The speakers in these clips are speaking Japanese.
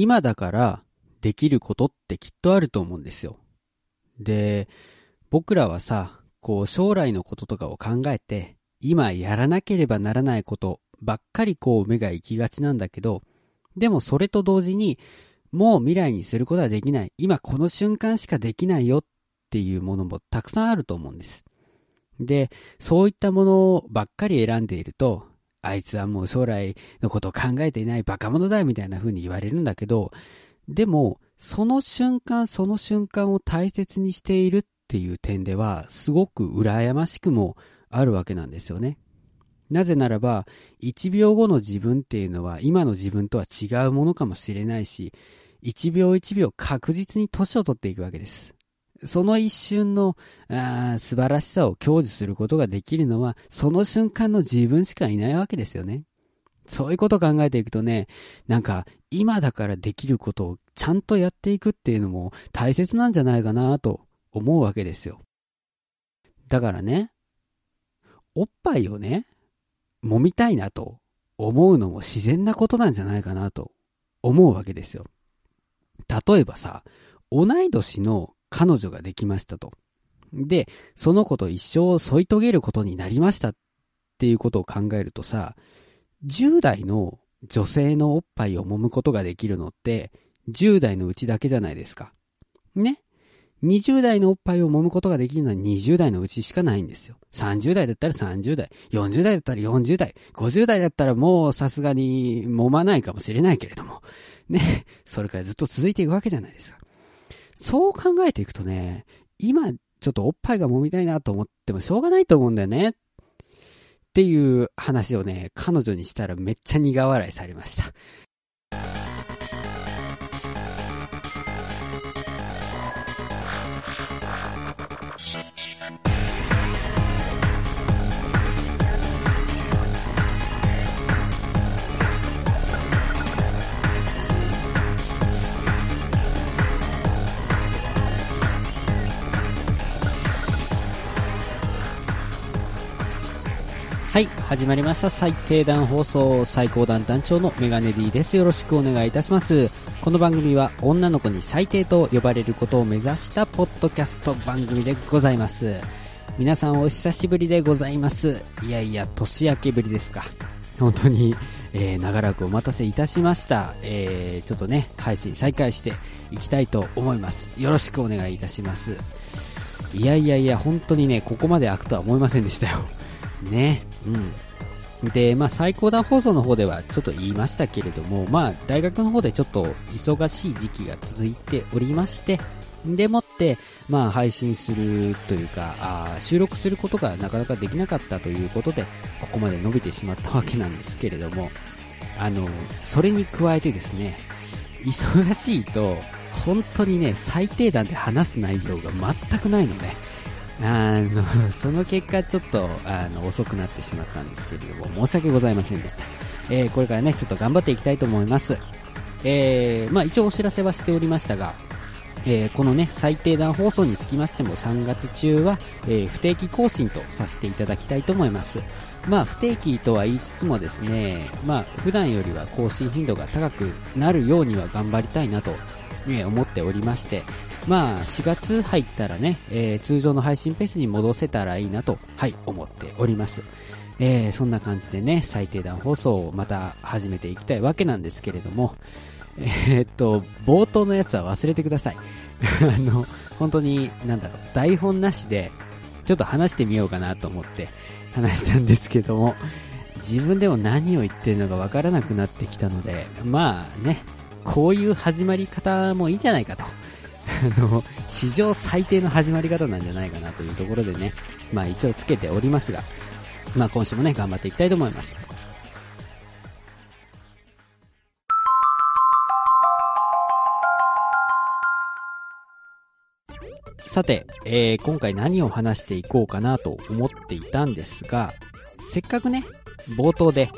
今だからできることってきっとあると思うんですよ。で、僕らはさ、こう将来のこととかを考えて、今やらなければならないことばっかりこう目が行きがちなんだけど、でもそれと同時に、もう未来にすることはできない。今この瞬間しかできないよっていうものもたくさんあると思うんです。で、そういったものばっかり選んでいると、あいつはもう将来のことを考えていないバカ者だみたいな風に言われるんだけど、でも、その瞬間その瞬間を大切にしているっていう点では、すごく羨ましくもあるわけなんですよね。なぜならば、1秒後の自分っていうのは今の自分とは違うものかもしれないし、1秒1秒確実に年を取っていくわけです。その一瞬のあ素晴らしさを享受することができるのは、その瞬間の自分しかいないわけですよね。そういうことを考えていくとね、なんか今だからできることをちゃんとやっていくっていうのも大切なんじゃないかなと思うわけですよ。だからね、おっぱいをね、揉みたいなと思うのも自然なことなんじゃないかなと思うわけですよ。例えばさ、同い年の彼女ができましたと。で、その子と一生添い遂げることになりましたっていうことを考えるとさ、10代の女性のおっぱいを揉むことができるのって、10代のうちだけじゃないですか。ね。20代のおっぱいを揉むことができるのは20代のうちしかないんですよ。30代だったら30代、40代だったら40代、50代だったらもうさすがに揉まないかもしれないけれども、ね、それからずっと続いていくわけじゃないですか。そう考えていくとね、今ちょっとおっぱいが揉みたいなと思ってもしょうがないと思うんだよね。っていう話をね、彼女にしたらめっちゃ苦笑いされました。始まりました。最低段放送、最高段団長のメガネ D です。よろしくお願いいたします。この番組は女の子に最低と呼ばれることを目指したポッドキャスト番組でございます。皆さんお久しぶりでございます。いやいや、年明けぶりですか。本当に、えー、長らくお待たせいたしました。えー、ちょっとね、配信再開していきたいと思います。よろしくお願いいたします。いやいやいや、本当にね、ここまで開くとは思いませんでしたよ。ね。うん。で、まあ、最高段放送の方ではちょっと言いましたけれども、まあ、大学の方でちょっと忙しい時期が続いておりまして、でもって、まあ、配信するというかあ、収録することがなかなかできなかったということで、ここまで伸びてしまったわけなんですけれども、あの、それに加えてですね、忙しいと、本当にね、最低段で話す内容が全くないので、あの、その結果ちょっと、あの、遅くなってしまったんですけれども、申し訳ございませんでした。えー、これからね、ちょっと頑張っていきたいと思います。えー、まあ一応お知らせはしておりましたが、えー、このね、最低段放送につきましても3月中は、え、不定期更新とさせていただきたいと思います。まあ不定期とは言いつつもですね、まあ普段よりは更新頻度が高くなるようには頑張りたいなと、ね、思っておりまして、まあ、4月入ったらね、えー、通常の配信ペースに戻せたらいいなと、はい、思っております。えー、そんな感じでね、最低段放送をまた始めていきたいわけなんですけれども、えー、っと、冒頭のやつは忘れてください。あの、本当に、なんだろう、台本なしで、ちょっと話してみようかなと思って話したんですけども、自分でも何を言ってるのかわからなくなってきたので、まあね、こういう始まり方もいいんじゃないかと。あの、史上最低の始まり方なんじゃないかなというところでね、まあ一応つけておりますが、まあ今週もね、頑張っていきたいと思います。さて、えー、今回何を話していこうかなと思っていたんですが、せっかくね、冒頭で、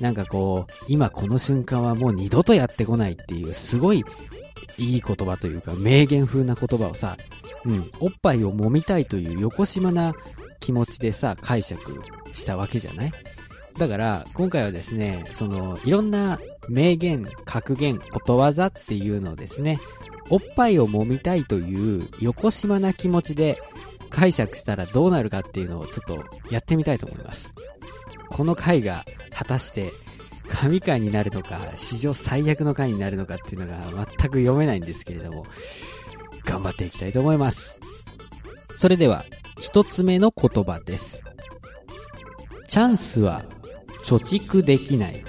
なんかこう、今この瞬間はもう二度とやってこないっていう、すごいいい言葉というか、名言風な言葉をさ、うん、おっぱいを揉みたいという横島な気持ちでさ、解釈したわけじゃない？だから、今回はですね、その、いろんな名言、格言、ことわざっていうのをですね、おっぱいを揉みたいという横島な気持ちで解釈したらどうなるかっていうのをちょっとやってみたいと思います。この回が果たして神回になるのか、史上最悪の回になるのかっていうのが全く読めないんですけれども、頑張っていきたいと思います。それでは、一つ目の言葉です。チャンスは貯蓄できない。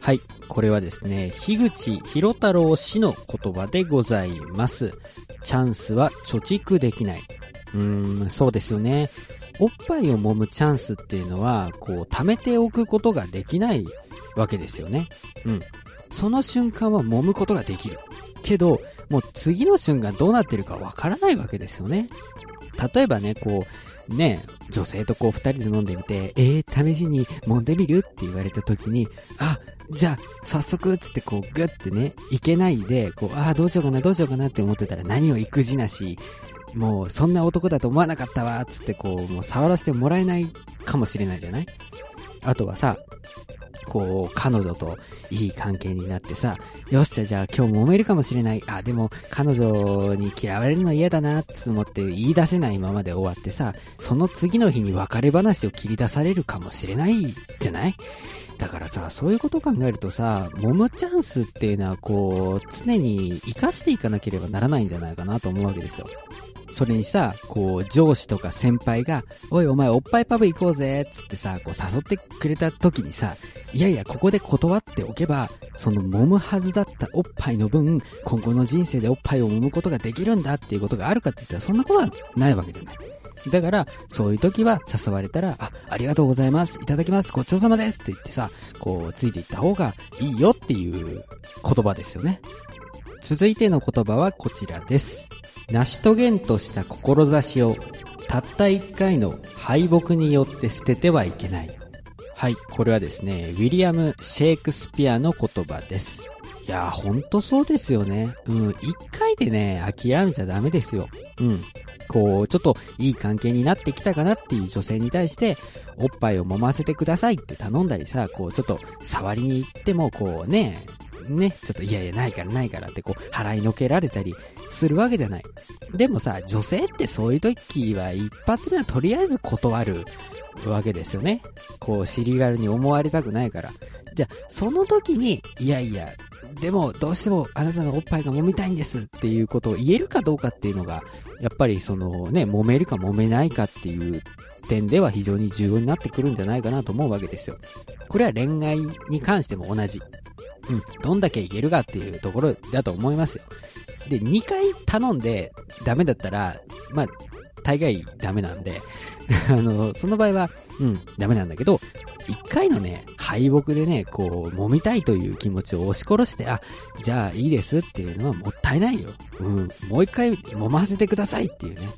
はい。これはですね、樋口博太郎氏の言葉でございます。チャンスは貯蓄できない。うーん、そうですよね。おっぱいを揉むチャンスっていうのは、こう、貯めておくことができないわけですよね。うん。その瞬間は揉むことができる。けど、もう次の瞬間どうなってるかわからないわけですよね。例えばね、こう、ね、女性とこう二人で飲んでみて、えー、試しに揉んでみるって言われた時に、あ、じゃあ、早速、つってこう、グッてね、いけないで、こう、ああ、どうしようかな、どうしようかなって思ってたら何を育児なし、もう、そんな男だと思わなかったわっ、つってこう、もう触らせてもらえないかもしれないじゃない？あとはさ、こう、彼女といい関係になってさ、よっしゃ、じゃあ今日揉めるかもしれない。あ、でも彼女に嫌われるの嫌だなって思って言い出せないままで終わってさ、その次の日に別れ話を切り出されるかもしれないじゃない？だからさ、そういうことを考えるとさ、揉むチャンスっていうのはこう、常に活かしていかなければならないんじゃないかなと思うわけですよ。それにさ、こう、上司とか先輩が、おいお前おっぱいパブ行こうぜ、つってさ、こう誘ってくれた時にさ、いやいや、ここで断っておけば、その揉むはずだったおっぱいの分、今後の人生でおっぱいを揉むことができるんだっていうことがあるかって言ったら、そんなことはないわけじゃない。だから、そういう時は誘われたら、あ、ありがとうございます。いただきます。ごちそうさまです。って言ってさ、こう、ついていった方がいいよっていう言葉ですよね。続いての言葉はこちらです。成し遂げんとした志をたった一回の敗北によって捨ててはいけない。はい、これはですね、ウィリアム・シェイクスピアの言葉です。いやー、ほんとそうですよね。うん、一回でね、諦めちゃダメですよ。うん。こう、ちょっといい関係になってきたかなっていう女性に対して、おっぱいを揉ませてくださいって頼んだりさ、こう、ちょっと触りに行っても、こうね、ね、ちょっといやいやないからないからってこう払いのけられたりするわけじゃない。でもさ、女性ってそういう時は一発目はとりあえず断るわけですよね。こう尻軽に思われたくないから。じゃあ、その時に、いやいや、でもどうしてもあなたのおっぱいが揉みたいんですっていうことを言えるかどうかっていうのが、やっぱりそのね、揉めるか揉めないかっていう点では非常に重要になってくるんじゃないかなと思うわけですよ。これは恋愛に関しても同じ。うん、どんだけいけるかっていうところだと思いますよ。で、2回頼んでダメだったら、まあ、大概ダメなんで あの、その場合は、うん、ダメなんだけど、1回のね、敗北でね、こう、揉みたいという気持ちを押し殺して、あ、じゃあいいですっていうのはもったいないよ。うん、もう一回揉ませてくださいっていうね。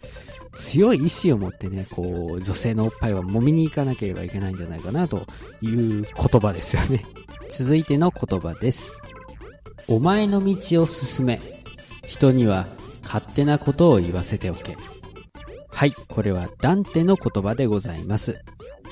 強い意志を持ってね、こう、女性のおっぱいは揉みに行かなければいけないんじゃないかなという言葉ですよね。続いての言葉です。お前の道を進め。人には勝手なことを言わせておけ。はい、これはダンテの言葉でございます。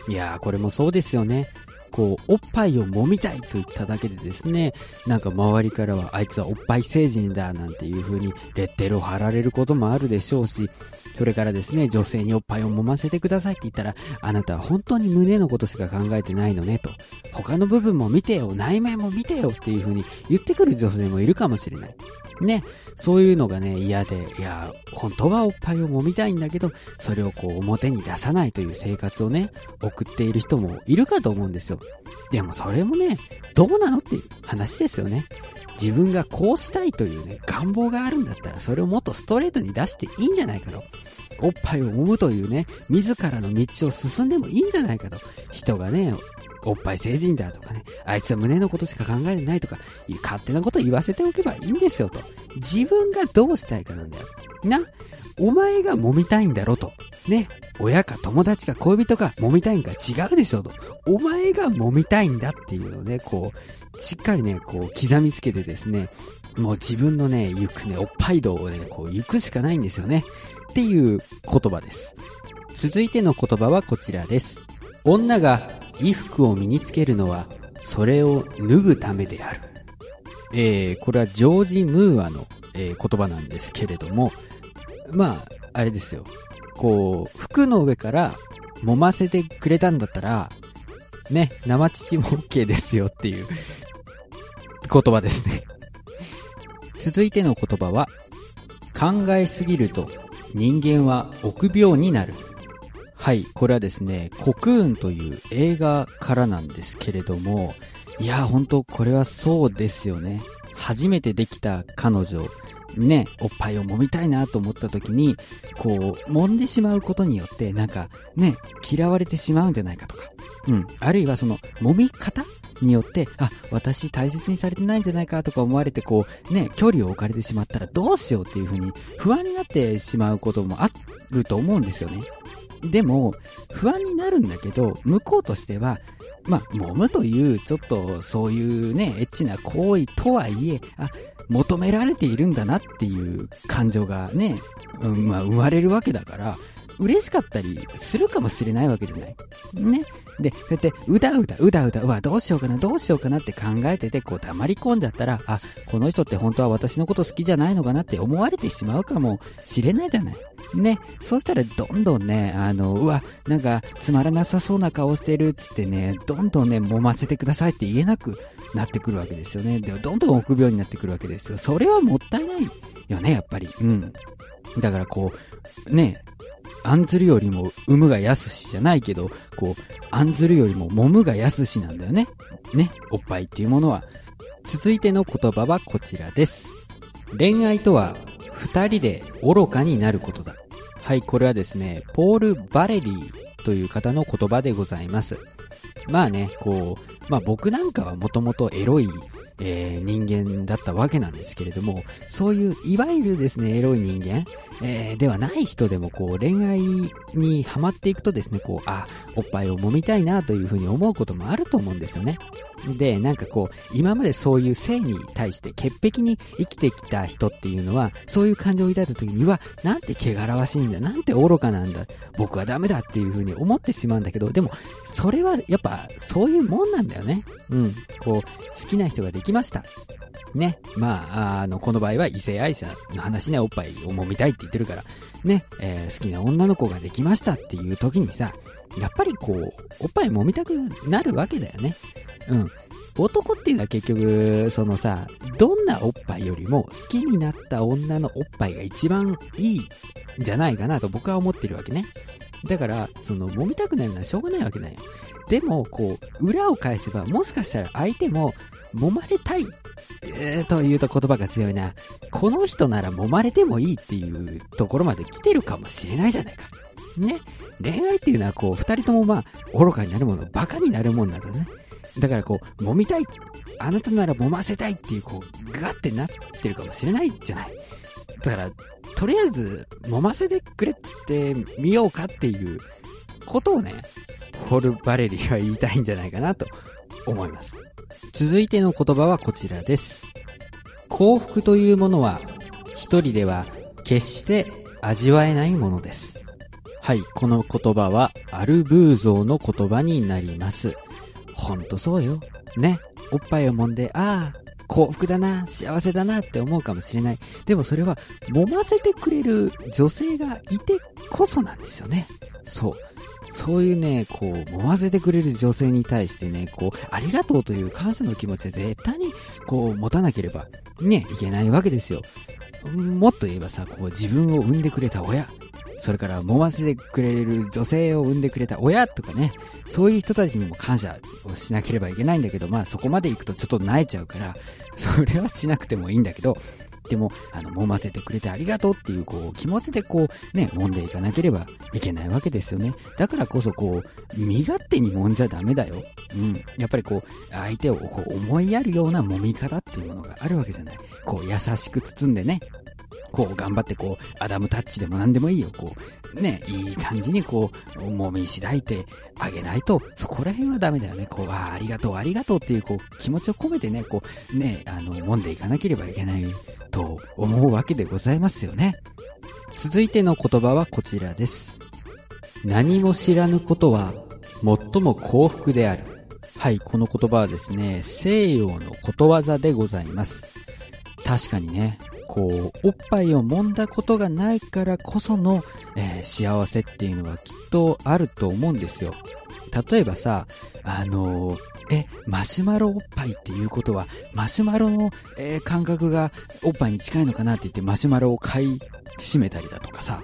いやー、これもそうですよね。こう、おっぱいを揉みたいと言っただけでですね、なんか周りからはあいつはおっぱい成人だなんていう風にレッテルを貼られることもあるでしょうし、それからですね、女性におっぱいを揉ませてくださいって言ったら、あなたは本当に胸のことしか考えてないのねと。他の部分も見てよ、内面も見てよっていう風に言ってくる女性もいるかもしれない。ね、そういうのがね、嫌で、いや、本当はおっぱいを揉みたいんだけど、それをこう表に出さないという生活をね、送っている人もいるかと思うんですよ。でもそれもね、どうなのっていう話ですよね。自分がこうしたいというね、願望があるんだったら、それをもっとストレートに出していいんじゃないかと。おっぱいを揉むというね、自らの道を進んでもいいんじゃないかと。人がね、おっぱい成人だとかね、あいつは胸のことしか考えてないとか、勝手なこと言わせておけばいいんですよと。自分がどうしたいかなんだよ。な、お前が揉みたいんだろと。ね、親か友達か恋人か揉みたいんか違うでしょと。お前が揉みたいんだっていうのをね、こう、しっかりね、こう、刻みつけてですね、もう自分のね、行くね、おっぱい道をね、こう、行くしかないんですよね。っていう言葉です。続いての言葉はこちらです。女が衣服を身につけるのは、それを脱ぐためである。えー、これはジョージ・ムーアの、えー、言葉なんですけれども、まあ、あれですよ。こう、服の上から揉ませてくれたんだったら、ね、生乳も OK ですよっていう言葉ですね。続いての言葉は、考えすぎると人間は臆病になる。はい、これはですね、コクーンという映画からなんですけれども、いや、本当これはそうですよね。初めてできた彼女、ね、おっぱいを揉みたいなと思った時に、こう、揉んでしまうことによって、なんか、ね、嫌われてしまうんじゃないかとか。うん。あるいはその、揉み方によって、あ、私大切にされてないんじゃないかとか思われて、こう、ね、距離を置かれてしまったらどうしようっていう風に不安になってしまうこともあると思うんですよね。でも、不安になるんだけど、向こうとしては、まあ、揉むという、ちょっと、そういうね、エッチな行為とはいえ、あ、求められているんだなっていう感情がね、うん、まあ、生まれるわけだから、嬉しかったりするかもしれないわけじゃない。ね。で、そうやって、うだうだ、うだうだ、うわ、どうしようかな、どうしようかなって考えてて、こう黙り込んじゃったら、あ、この人って本当は私のこと好きじゃないのかなって思われてしまうかもしれないじゃない。ね。そうしたら、どんどんね、あの、うわ、なんか、つまらなさそうな顔してるっつってね、どんどんね、揉ませてくださいって言えなくなってくるわけですよね。で、どんどん臆病になってくるわけですよ。それはもったいないよね、やっぱり。うん。だからこう、ね、案ずるよりも産むが安しじゃないけど、こう、案ずるよりも揉むが安しなんだよね。ね、おっぱいっていうものは。続いての言葉はこちらです。恋愛とは、二人で愚かになることだ。はい、これはですね、ポール・バレリーという方の言葉でございます。まあね、こう、まあ僕なんかはもともとエロいえー、人間だったわけなんですけれども、そういう、いわゆるですね、エロい人間、えー、ではない人でも、こう、恋愛にハマっていくとですね、こう、あ、おっぱいを揉みたいなというふうに思うこともあると思うんですよね。で、なんかこう、今までそういう性に対して潔癖に生きてきた人っていうのは、そういう感情を抱いた時には、なんて汚らわしいんだ、なんて愚かなんだ、僕はダメだっていうふうに思ってしまうんだけど、でも、それはやっぱ、そういうもんなんだよね。うん。こう、好きな人ができました。ね。まあ、あの、この場合は異性愛者の話ね、おっぱいを揉みたいって言ってるから、ね、えー、好きな女の子ができましたっていう時にさ、やっぱりこう、おっぱい揉みたくなるわけだよね。うん。男っていうのは結局、そのさ、どんなおっぱいよりも好きになった女のおっぱいが一番いいんじゃないかなと僕は思ってるわけね。だから、その、揉みたくなるのはしょうがないわけだよ。でも、こう、裏を返せば、もしかしたら相手も、揉まれたい、えー、というと言葉が強いな。この人なら揉まれてもいいっていうところまで来てるかもしれないじゃないか。ね。恋愛っていうのはこう、二人ともまあ、愚かになるもの、馬鹿になるもんなんだね。だからこう、揉みたい、あなたなら揉ませたいっていう、こう、ガってなってるかもしれないじゃない。だから、とりあえず、揉ませてくれっつってみようかっていうことをね、ホルバレリーは言いたいんじゃないかなと思います。続いての言葉はこちらです。幸福というものは、一人では決して味わえないものです。はい、この言葉はアルブーゾーの言葉になります。ほんとそうよ。ね。おっぱいを揉んで、ああ、幸福だな、幸せだなって思うかもしれない。でもそれは、揉ませてくれる女性がいてこそなんですよね。そう。そういうね、こう、揉ませてくれる女性に対してね、こう、ありがとうという感謝の気持ちは絶対に、こう、持たなければ、ね、いけないわけですよ。もっと言えばさ、こう、自分を産んでくれた親、それから揉ませてくれる女性を産んでくれた親とかね、そういう人たちにも感謝をしなければいけないんだけど、まあそこまで行くとちょっと泣いちゃうから、それはしなくてもいいんだけど、でも、あの、揉ませてくれてありがとうっていう、こう、気持ちでこう、ね、揉んでいかなければいけないわけですよね。だからこそ、こう、身勝手に揉んじゃダメだよ。うん。やっぱりこう、相手をこう思いやるような揉み方っていうものがあるわけじゃない。こう、優しく包んでね、こう頑張ってこう、アダムタッチでも何でもいいよ。こう、ね、いい感じにこう、もみしだいてあげないと、そこら辺はダメだよね。こう、あありがとう、ありがとうっていう、こう、気持ちを込めてね、こう、ね、あの、揉んでいかなければいけないと思うわけでございますよね。続いての言葉はこちらです。何も知らぬことは最も幸福である。はい、この言葉はですね、西洋のことわざでございます。確かにね、こう、おっぱいを揉んだことがないからこその、えー幸せっていうのはきっとあると思うんですよ。例えばさ、あのーえ、マシュマロおっぱいっていうことは、マシュマロの、えー感覚がおっぱいに近いのかなって言ってマシュマロを買い占めたりだとかさ、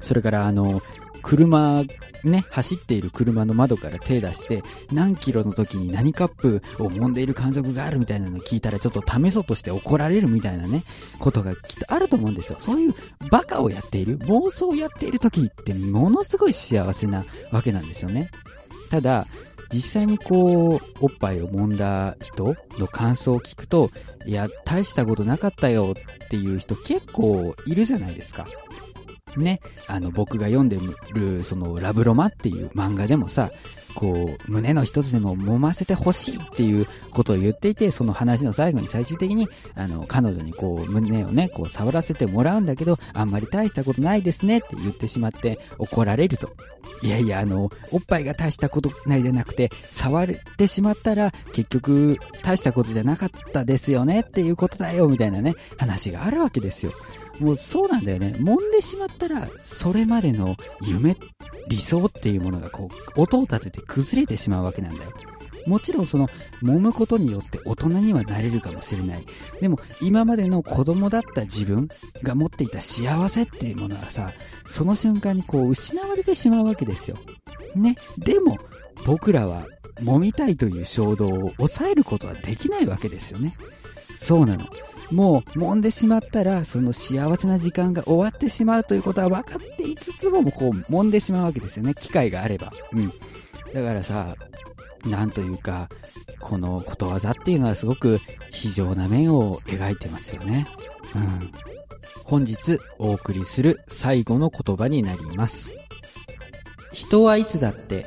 それからあの、車、ね、走っている車の窓から手出して、何キロの時に何カップを揉んでいる感触があるみたいなの聞いたらちょっと試そうとして怒られるみたいなね、ことがきっとあると思うんですよ。そういうバカをやっている、妄想をやっている時ってものすごい幸せなわけなんですよね。ただ、実際にこう、おっぱいを揉んだ人の感想を聞くと、いや、大したことなかったよっていう人結構いるじゃないですか。ね、あの、僕が読んでる、その、ラブロマっていう漫画でもさ、こう、胸の一つでも揉ませてほしいっていうことを言っていて、その話の最後に最終的に、あの、彼女にこう、胸をね、こう、触らせてもらうんだけど、あんまり大したことないですねって言ってしまって怒られると。いやいや、あの、おっぱいが大したことないじゃなくて、触ってしまったら、結局、大したことじゃなかったですよねっていうことだよ、みたいなね、話があるわけですよ。もうそうなんだよね。揉んでしまったら、それまでの夢、理想っていうものがこう、音を立てて崩れてしまうわけなんだよ。もちろんその、揉むことによって大人にはなれるかもしれない。でも、今までの子供だった自分が持っていた幸せっていうものはさ、その瞬間にこう、失われてしまうわけですよ。ね。でも、僕らは、揉みたいという衝動を抑えることはできないわけですよね。そうなの。もう、揉んでしまったら、その幸せな時間が終わってしまうということは分かっていつつも、こう、揉んでしまうわけですよね。機会があれば。うん。だからさ、なんというか、このことわざっていうのはすごく非常な面を描いてますよね。うん。本日お送りする最後の言葉になります。人はいつだって、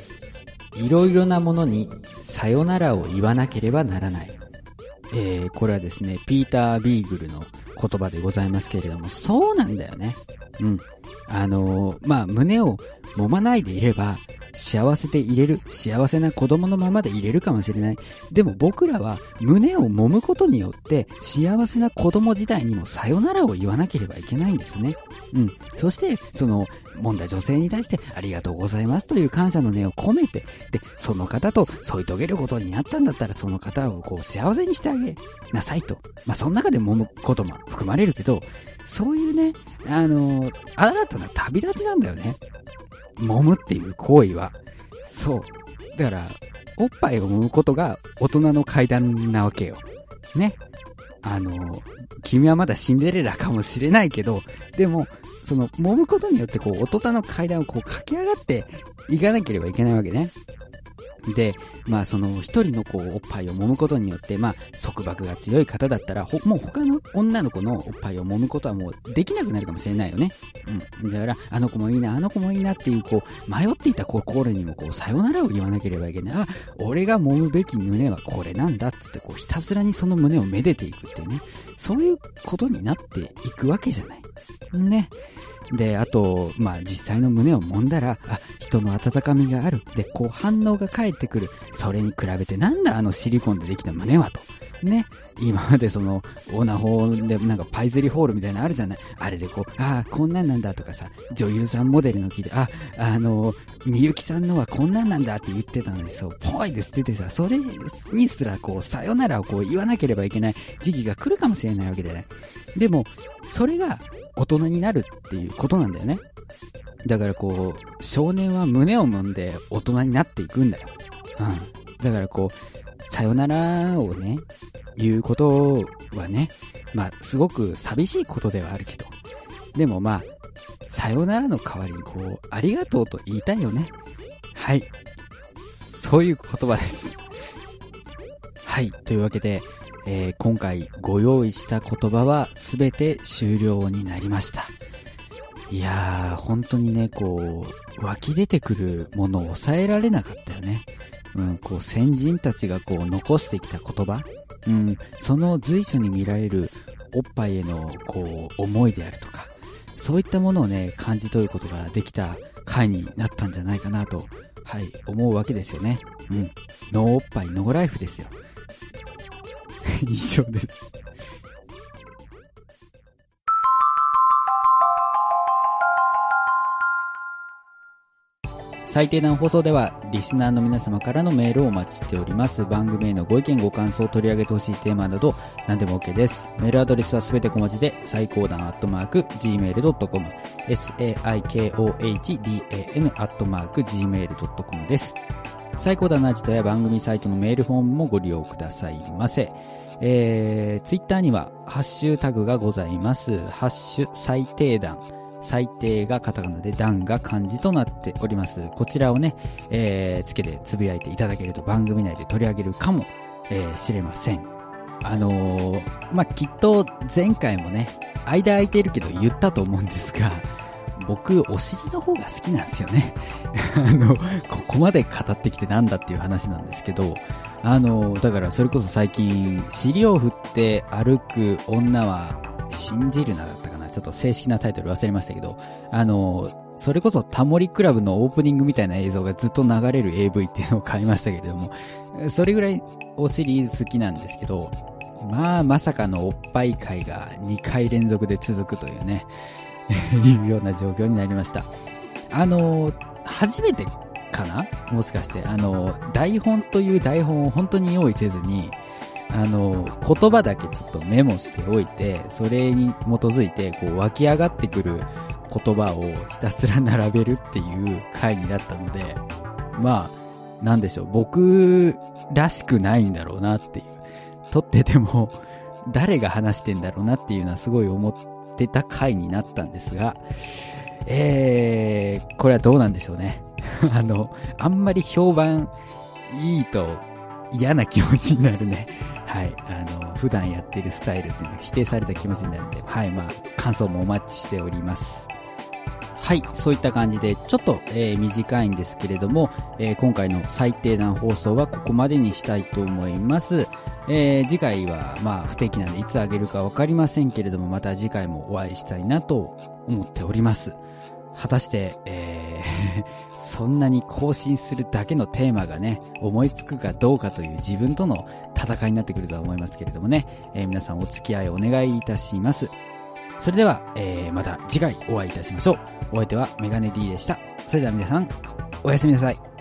いろいろなものにさよならを言わなければならない。えー、これはですね、ピーター・ビーグルの言葉でございますけれども、そうなんだよね。うん。あのーまあ、胸を揉まないでいれば、幸せでいれる、幸せな子供のままでいれるかもしれない。でも僕らは胸を揉むことによって幸せな子供自体にもさよならを言わなければいけないんですね。うん。そして、その、揉んだ女性に対してありがとうございますという感謝の念を込めて、で、その方と添い遂げることになったんだったらその方をこう幸せにしてあげなさいと。まあ、その中で揉むことも含まれるけど、そういうね、あの新たな旅立ちなんだよね。揉むっていう行為は。そう。だから、おっぱいを揉むことが大人の階段なわけよ。ね。あの、君はまだシンデレラかもしれないけど、でも、その、揉むことによって、こう、大人の階段をこう、駆け上がっていかなければいけないわけね。で、まあその一人のこうおっぱいを揉むことによって、まあ束縛が強い方だったら、もう他の女の子のおっぱいを揉むことはもうできなくなるかもしれないよね。うん。だから、あの子もいいな、あの子もいいなっていう、こう、迷っていた心にもこう、さよならを言わなければいけない。あ、俺が揉むべき胸はこれなんだっつって、こう、ひたすらにその胸をめでていくっていうね。そういうことになっていくわけじゃない。ね。で、あと、まあ、実際の胸を揉んだら、あ、人の温かみがある。で、こう反応が返ってくる。それに比べてなんだあのシリコンでできた胸はと。ね。今までその、オナホーでなんかパイズリホールみたいなのあるじゃない。あれでこう、ああ、こんなんなんだとかさ、女優さんモデルの聞いて、あ、あの、みゆきさんのはこんなんなんだって言ってたのに、そう、ぽいですって言ってさ、それにすらこう、さよならをこう言わなければいけない時期が来るかもしれないわけでね。でも、それが大人になるっていうことなんだよね。だからこう、少年は胸を揉んで大人になっていくんだよ。うん。だからこう、さよならをね、言うことはね、まあ、すごく寂しいことではあるけど、でもまあ、さよならの代わりにこう、ありがとうと言いたいよね。はい。そういう言葉です。はい。というわけで、えー今回ご用意した言葉は全て終了になりました。いやー、本当にね、こう、湧き出てくるものを抑えられなかったよね。うん、こう、先人たちがこう、残してきた言葉。うん、その随所に見られるおっぱいへの、こう、思いであるとか、そういったものをね、感じ取ることができた回になったんじゃないかなと、はい、思うわけですよね。うん。ノーおっぱい、ノーライフですよ。以上です。最低段放送ではリスナーの皆様からのメールをお待ちしております。番組へのご意見ご感想を取り上げてほしいテーマなど何でも OK です。メールアドレスはすべて小文字で最高段アットマーク gmail.com saikohdan アットマーク gmail.com です。最高段のアジトや番組サイトのメールフォームもご利用くださいませえー、ツイッターにはハッシュタグがございます。ハッシュ最低段最低がカタカナで段が漢字となっております。こちらをね、えー、つけてつぶやいていただけると番組内で取り上げるかも、えー、知れません。あのー、まあ、きっと前回もね、間空いてるけど言ったと思うんですが、僕、お尻の方が好きなんですよね。あの、ここまで語ってきてなんだっていう話なんですけど、あの、だからそれこそ最近、尻を振って歩く女は信じるなだったかなちょっと正式なタイトル忘れましたけど、あの、それこそタモリクラブのオープニングみたいな映像がずっと流れる AV っていうのを買いましたけれども、それぐらいお尻好きなんですけど、まあ、まさかのおっぱい会が2回連続で続くというね、いうような状況になりました。あの、初めてかな？もしかして、あの、台本という台本を本当に用意せずに、あの、言葉だけちょっとメモしておいて、それに基づいて、こう湧き上がってくる言葉をひたすら並べるっていう回になったので、まあ、なんでしょう、僕らしくないんだろうなっていう。撮ってても、誰が話してんだろうなっていうのはすごい思ってた回になったんですが、えー、これはどうなんでしょうね。あの、あんまり評判いいと嫌な気持ちになるね。はい。あの、普段やってるスタイルっていうのは否定された気持ちになるんで、はい。まあ、感想もお待ちしております。はい。そういった感じで、ちょっと、えー、短いんですけれども、えー、今回の最低段放送はここまでにしたいと思います。えー、次回は、まあ、不定期なんでいつあげるかわかりませんけれども、また次回もお会いしたいなと思っております。果たして、えー そんなに更新するだけのテーマがね、思いつくかどうかという自分との戦いになってくるとは思いますけれどもね、えー、皆さんお付き合いお願いいたします。それでは、えー、また次回お会いいたしましょう。お相手はメガネ D でした。それでは皆さん、おやすみなさい。